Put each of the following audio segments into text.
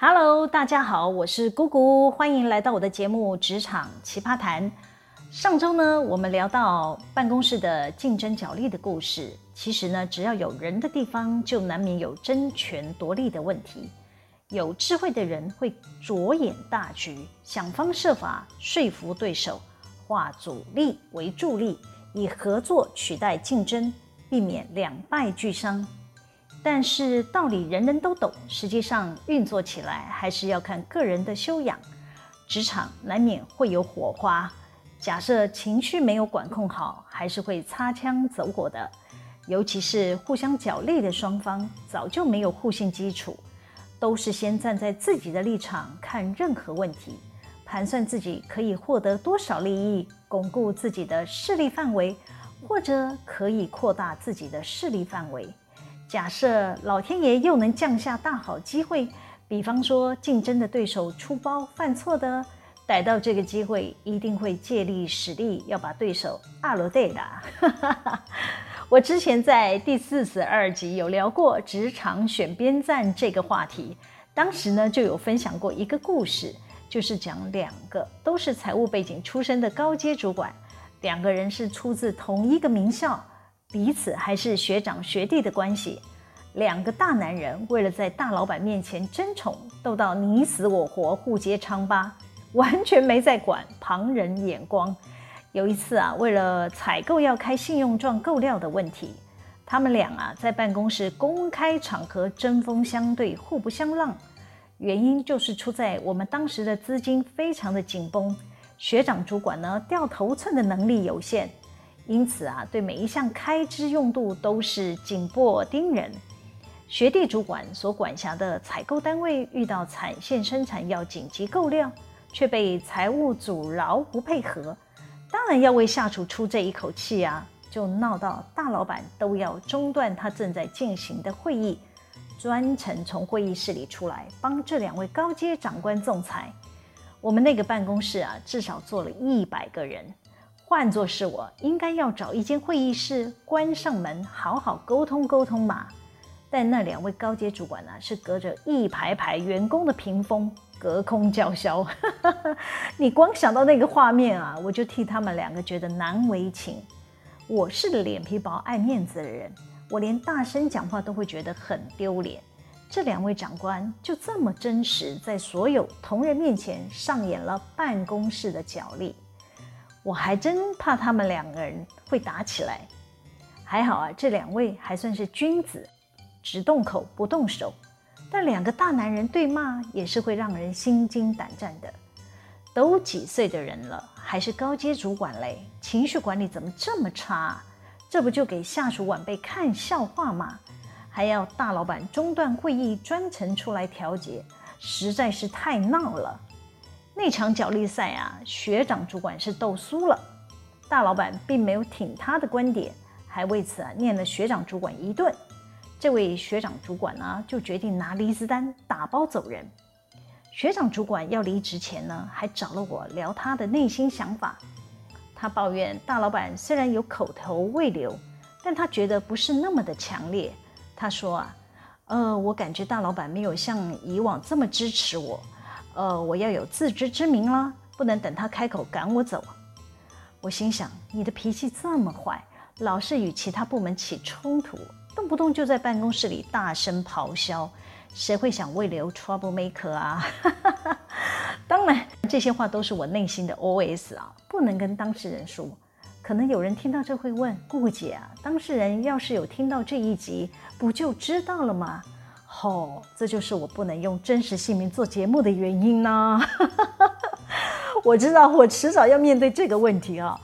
Hello，大家好，我是姑姑，欢迎来到我的节目《职场奇葩谈》。上周呢，我们聊到办公室的竞争角力的故事。其实呢，只要有人的地方，就难免有争权夺利的问题。有智慧的人会着眼大局，想方设法说服对手，化阻力为助力，以合作取代竞争，避免两败俱伤。但是道理人人都懂，实际上运作起来还是要看个人的修养。职场难免会有火花，假设情绪没有管控好，还是会擦枪走火的。尤其是互相角力的双方，早就没有互信基础，都是先站在自己的立场看任何问题，盘算自己可以获得多少利益，巩固自己的势力范围，或者可以扩大自己的势力范围。假设老天爷又能降下大好机会，比方说竞争的对手出包犯错的，逮到这个机会，一定会借力使力，要把对手阿罗对的。我之前在第四十二集有聊过职场选边站这个话题，当时呢就有分享过一个故事，就是讲两个都是财务背景出身的高阶主管，两个人是出自同一个名校。彼此还是学长学弟的关系，两个大男人为了在大老板面前争宠，斗到你死我活，互揭疮疤，完全没在管旁人眼光。有一次啊，为了采购要开信用状购料的问题，他们俩啊在办公室公开场合针锋相对，互不相让。原因就是出在我们当时的资金非常的紧绷，学长主管呢掉头寸的能力有限。因此啊，对每一项开支用度都是紧迫盯人。学弟主管所管辖的采购单位遇到产线生产要紧急购料，却被财务阻挠不配合，当然要为下属出这一口气啊，就闹到大老板都要中断他正在进行的会议，专程从会议室里出来帮这两位高阶长官仲裁。我们那个办公室啊，至少坐了一百个人。换作是我，应该要找一间会议室，关上门，好好沟通沟通嘛。但那两位高阶主管呢、是隔着一排排员工的屏风，隔空叫嚣。你光想到那个画面啊，我就替他们两个觉得难为情。我是脸皮薄、爱面子的人，我连大声讲话都会觉得很丢脸。这两位长官就这么真实，在所有同仁面前上演了办公室的角力。我还真怕他们两个人会打起来，还好啊，这两位还算是君子，只动口不动手。但两个大男人对骂也是会让人心惊胆战的。都几岁的人了，还是高阶主管嘞，情绪管理怎么这么差？这不就给下属晚辈看笑话吗？还要大老板中断会议专程出来调解，实在是太闹了。那场角力赛啊，学长主管是斗输了，大老板并没有挺他的观点，还为此啊念了学长主管一顿。这位学长主管呢，就决定拿离职单打包走人。学长主管要离职前呢，还找了我聊他的内心想法。他抱怨大老板虽然有口头慰留，但他觉得不是那么的强烈。他说啊，呃，我感觉大老板没有像以往这么支持我。呃，我要有自知之明啦，不能等他开口赶我走。我心想，你的脾气这么坏，老是与其他部门起冲突，动不动就在办公室里大声咆哮，谁会想为留 trouble maker 啊？当然，这些话都是我内心的 OS 啊，不能跟当事人说。可能有人听到这会问顾姐啊，当事人要是有听到这一集，不就知道了吗？哦，这就是我不能用真实姓名做节目的原因呢。我知道我迟早要面对这个问题啊。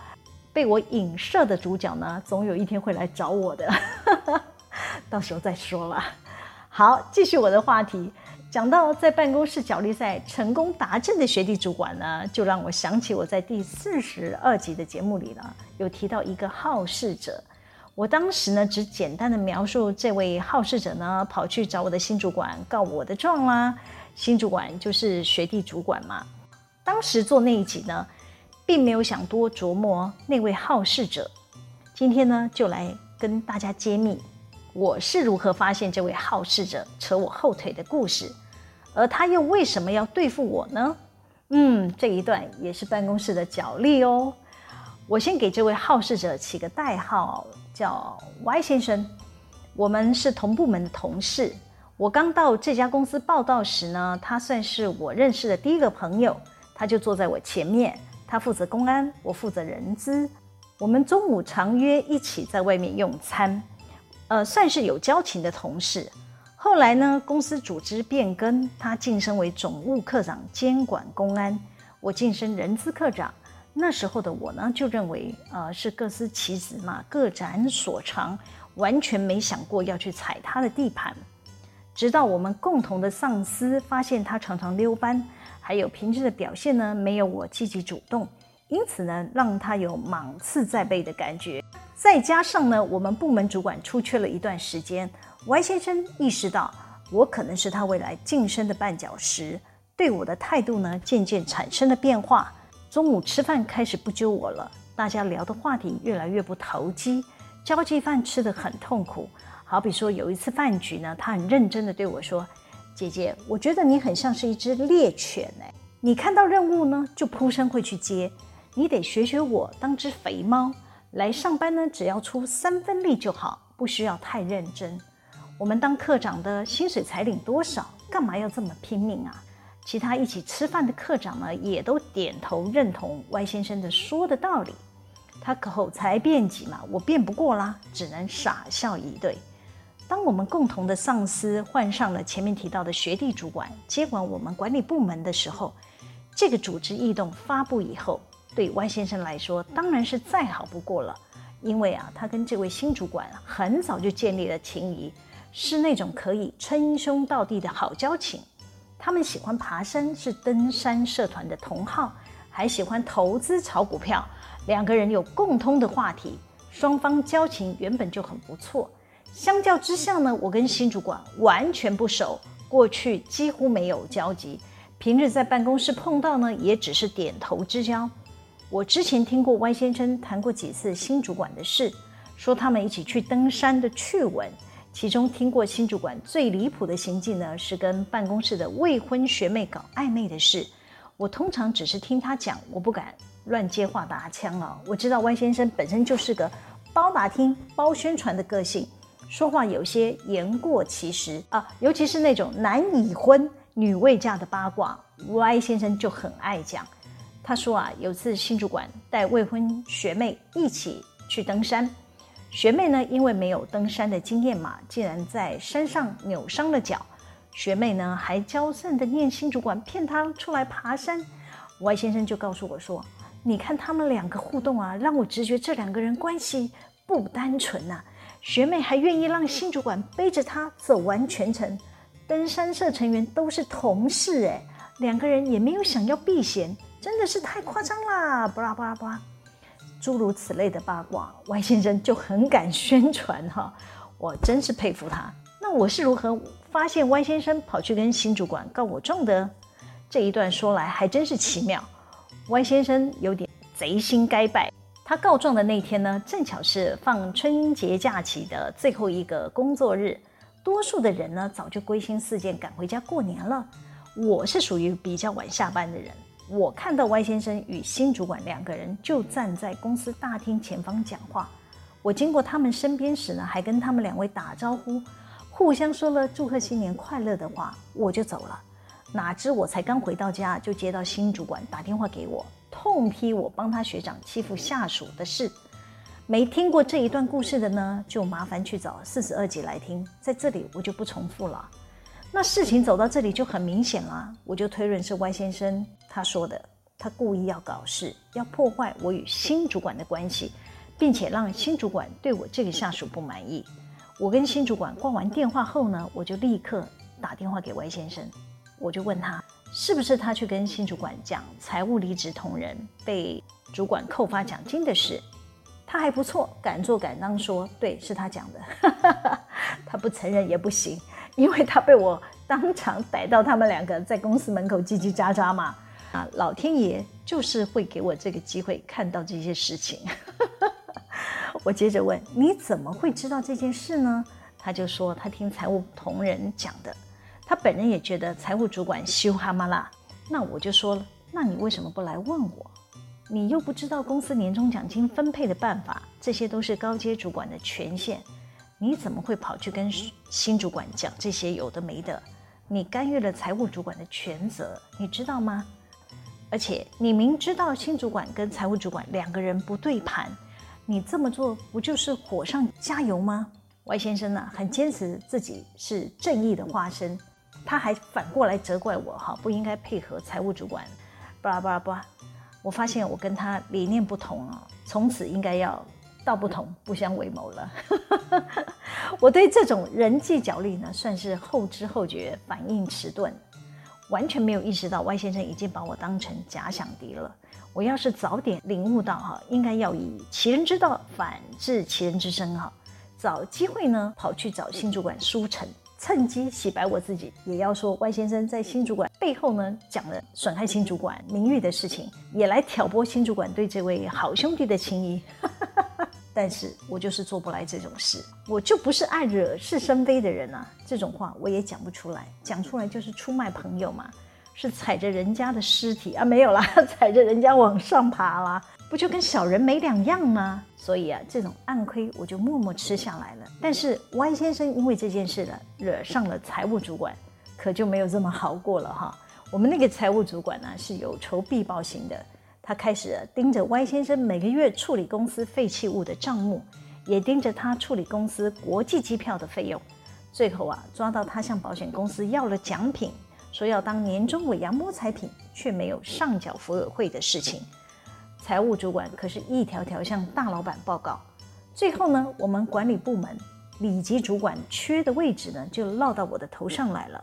被我影射的主角呢，总有一天会来找我的，到时候再说了。好，继续我的话题，讲到在办公室角力赛成功达阵的学弟主管呢，就让我想起我在第四十二集的节目里呢，有提到一个好事者。我当时呢，只简单的描述这位好事者呢，跑去找我的新主管告我的状啦。新主管就是学弟主管嘛。当时做那一集呢，并没有想多琢磨那位好事者。今天呢，就来跟大家揭秘我是如何发现这位好事者扯我后腿的故事。而他又为什么要对付我呢？嗯，这一段也是办公室的角力哦。我先给这位好事者起个代号，叫 Y 先生。我们是同部门的同事。我刚到这家公司报到时呢，他算是我认识的第一个朋友。他就坐在我前面，他负责公安，我负责人资。我们中午常约一起在外面用餐，呃，算是有交情的同事。后来呢，公司组织变更，他晋升为总务科长，监管公安，我晋升人资科长。那时候的我呢，就认为，呃，是各司其职嘛，各展所长，完全没想过要去踩他的地盘。直到我们共同的上司发现他常常溜班，还有平时的表现呢，没有我积极主动，因此呢，让他有芒刺在背的感觉。再加上呢，我们部门主管出缺了一段时间，Y 先生意识到我可能是他未来晋升的绊脚石，对我的态度呢，渐渐产生了变化。中午吃饭开始不揪我了，大家聊的话题越来越不投机，交际饭吃得很痛苦。好比说，有一次饭局呢，他很认真地对我说：“姐姐，我觉得你很像是一只猎犬哎，你看到任务呢，就扑身会去接，你得学学我，当只肥猫来上班呢，只要出三分力就好，不需要太认真。我们当科长的薪水才领多少，干嘛要这么拼命啊？”其他一起吃饭的科长呢，也都点头认同 Y 先生的说的道理。他口才辩捷嘛，我辩不过啦，只能傻笑以对。当我们共同的上司换上了前面提到的学弟主管接管我们管理部门的时候，这个组织异动发布以后，对 Y 先生来说当然是再好不过了。因为啊，他跟这位新主管很早就建立了情谊，是那种可以称兄道弟的好交情。他们喜欢爬山，是登山社团的同好，还喜欢投资炒股票，两个人有共通的话题，双方交情原本就很不错。相较之下呢，我跟新主管完全不熟，过去几乎没有交集。平日在办公室碰到呢，也只是点头之交。我之前听过 Y 先生谈过几次新主管的事，说他们一起去登山的趣闻。其中听过新主管最离谱的行径呢，是跟办公室的未婚学妹搞暧昧的事。我通常只是听他讲，我不敢乱接话搭腔啊。我知道 Y 先生本身就是个包打听、包宣传的个性。说话有些言过其实啊，尤其是那种男已婚女未嫁的八卦，Y 先生就很爱讲。他说啊，有次新主管带未婚学妹一起去登山，学妹呢因为没有登山的经验嘛，竟然在山上扭伤了脚。学妹呢还娇嗔的念新主管骗她出来爬山。Y 先生就告诉我说：“你看他们两个互动啊，让我直觉这两个人关系不单纯呐、”学妹还愿意让新主管背着她走完全程，登山社成员都是同事哎，两个人也没有想要避嫌，真的是太夸张啦！巴拉巴拉巴拉，诸如此类的八卦，Y 先生就很敢宣传哈，我真是佩服他。那我是如何发现 Y 先生跑去跟新主管告我状的？这一段说来还真是奇妙，Y 先生有点贼心该败。他告状的那天呢，正巧是放春节假期的最后一个工作日，多数的人呢早就归心似箭赶回家过年了。我是属于比较晚下班的人，我看到 Y 先生与新主管两个人就站在公司大厅前方讲话。我经过他们身边时呢，还跟他们两位打招呼，互相说了祝贺新年快乐的话，我就走了。哪知我才刚回到家，就接到新主管打电话给我。痛批我帮他学长欺负下属的事，没听过这一段故事的呢，就麻烦去找四十二集来听，在这里我就不重复了。那事情走到这里就很明显了，我就推论是 Y 先生他说的，他故意要搞事，要破坏我与新主管的关系，并且让新主管对我这个下属不满意。我跟新主管挂完电话后呢，我就立刻打电话给 Y 先生，我就问他。是不是他去跟新主管讲财务离职同仁被主管扣发奖金的事？他还不错，敢做敢当说，对，是他讲的。他不承认也不行，因为他被我当场逮到他们两个在公司门口叽叽喳喳嘛。啊，老天爷就是会给我这个机会看到这些事情。我接着问，你怎么会知道这件事呢？他就说他听财务同仁讲的。他本人也觉得财务主管羞哈嘛啦。那我就说了，那你为什么不来问我？你又不知道公司年终奖金分配的办法，这些都是高阶主管的权限，你怎么会跑去跟新主管讲这些有的没的？你干预了财务主管的权责，你知道吗？而且你明知道新主管跟财务主管两个人不对盘，你这么做不就是火上加油吗？Y 先生呢、很坚持自己是正义的化身，他还反过来责怪我哈，不应该配合财务主管，巴拉巴拉巴。我发现我跟他理念不同啊，从此应该要道不同不相为谋了。我对这种人际角力呢，算是后知后觉，反应迟钝，完全没有意识到 Y 先生已经把我当成假想敌了。我要是早点领悟到哈，应该要以其人之道反治其人之身哈，找机会呢跑去找新主管舒晨。趁机洗白我自己，也要说 Y 先生在新主管背后呢讲了损害新主管名誉的事情，也来挑拨新主管对这位好兄弟的情谊。但是我就是做不来这种事，我就不是爱惹是生非的人啊！这种话我也讲不出来，讲出来就是出卖朋友嘛，是踩着人家的尸体啊，没有啦，踩着人家往上爬啦。不就跟小人没两样吗？所以啊，这种暗亏我就默默吃下来了。但是 Y 先生因为这件事呢，惹上了财务主管，可就没有这么好过了哈。我们那个财务主管呢，是有仇必报型的，他开始盯着 Y 先生每个月处理公司废弃物的账目，也盯着他处理公司国际机票的费用。最后啊，抓到他向保险公司要了奖品，说要当年终尾牙摸彩品，却没有上缴福尔会的事情。财务主管可是一条条向大老板报告，最后呢，我们管理部门里级主管缺的位置呢，就落到我的头上来了，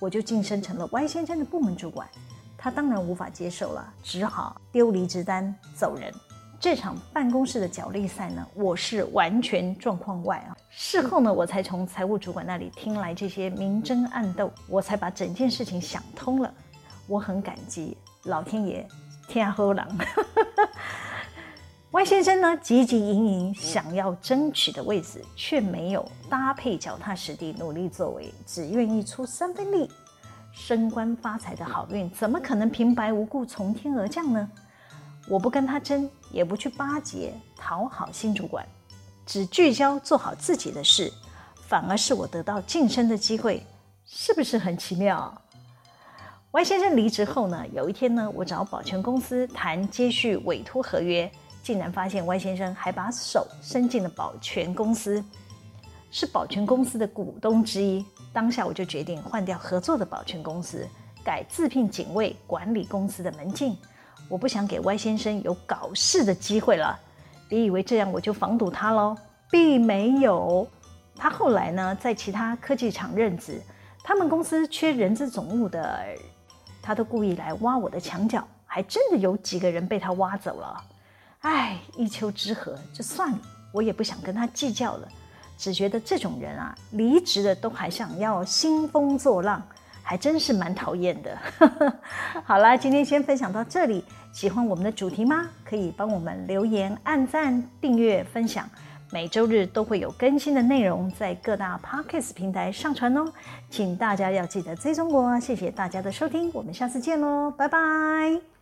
我就晋升成了 Y 先生的部门主管，他当然无法接受了，只好丢离职单走人。这场办公室的角力赛呢，我是完全状况外啊。事后呢，我才从财务主管那里听来这些明争暗斗，我才把整件事情想通了。我很感激老天爷。天后郎，Y 先生呢，汲汲营营想要争取的位置，却没有搭配脚踏实地努力作为，只愿意出三分力，升官发财的好运怎么可能平白无故从天而降呢？我不跟他争，也不去巴结讨好新主管，只聚焦做好自己的事，反而是我得到晋升的机会，是不是很奇妙？Y 先生离职后呢，有一天呢，我找保全公司谈接续委托合约，竟然发现 Y 先生还把手伸进了保全公司，是保全公司的股东之一。当下我就决定换掉合作的保全公司，改自聘警卫管理公司的门禁。我不想给 Y 先生有搞事的机会了。别以为这样我就防堵他喽，并没有。他后来呢，在其他科技厂任职，他们公司缺人资总务的。他都故意来挖我的墙角，还真的有几个人被他挖走了。唉，一丘之貉，就算了，我也不想跟他计较了。只觉得这种人啊，离职了都还想要兴风作浪，还真是蛮讨厌的。好啦，今天先分享到这里。喜欢我们的主题吗？可以帮我们留言、按赞、订阅、分享。每周日都会有更新的内容在各大 Podcast 平台上传哦，请大家要记得追踪我。谢谢大家的收听，我们下次见喽，拜拜。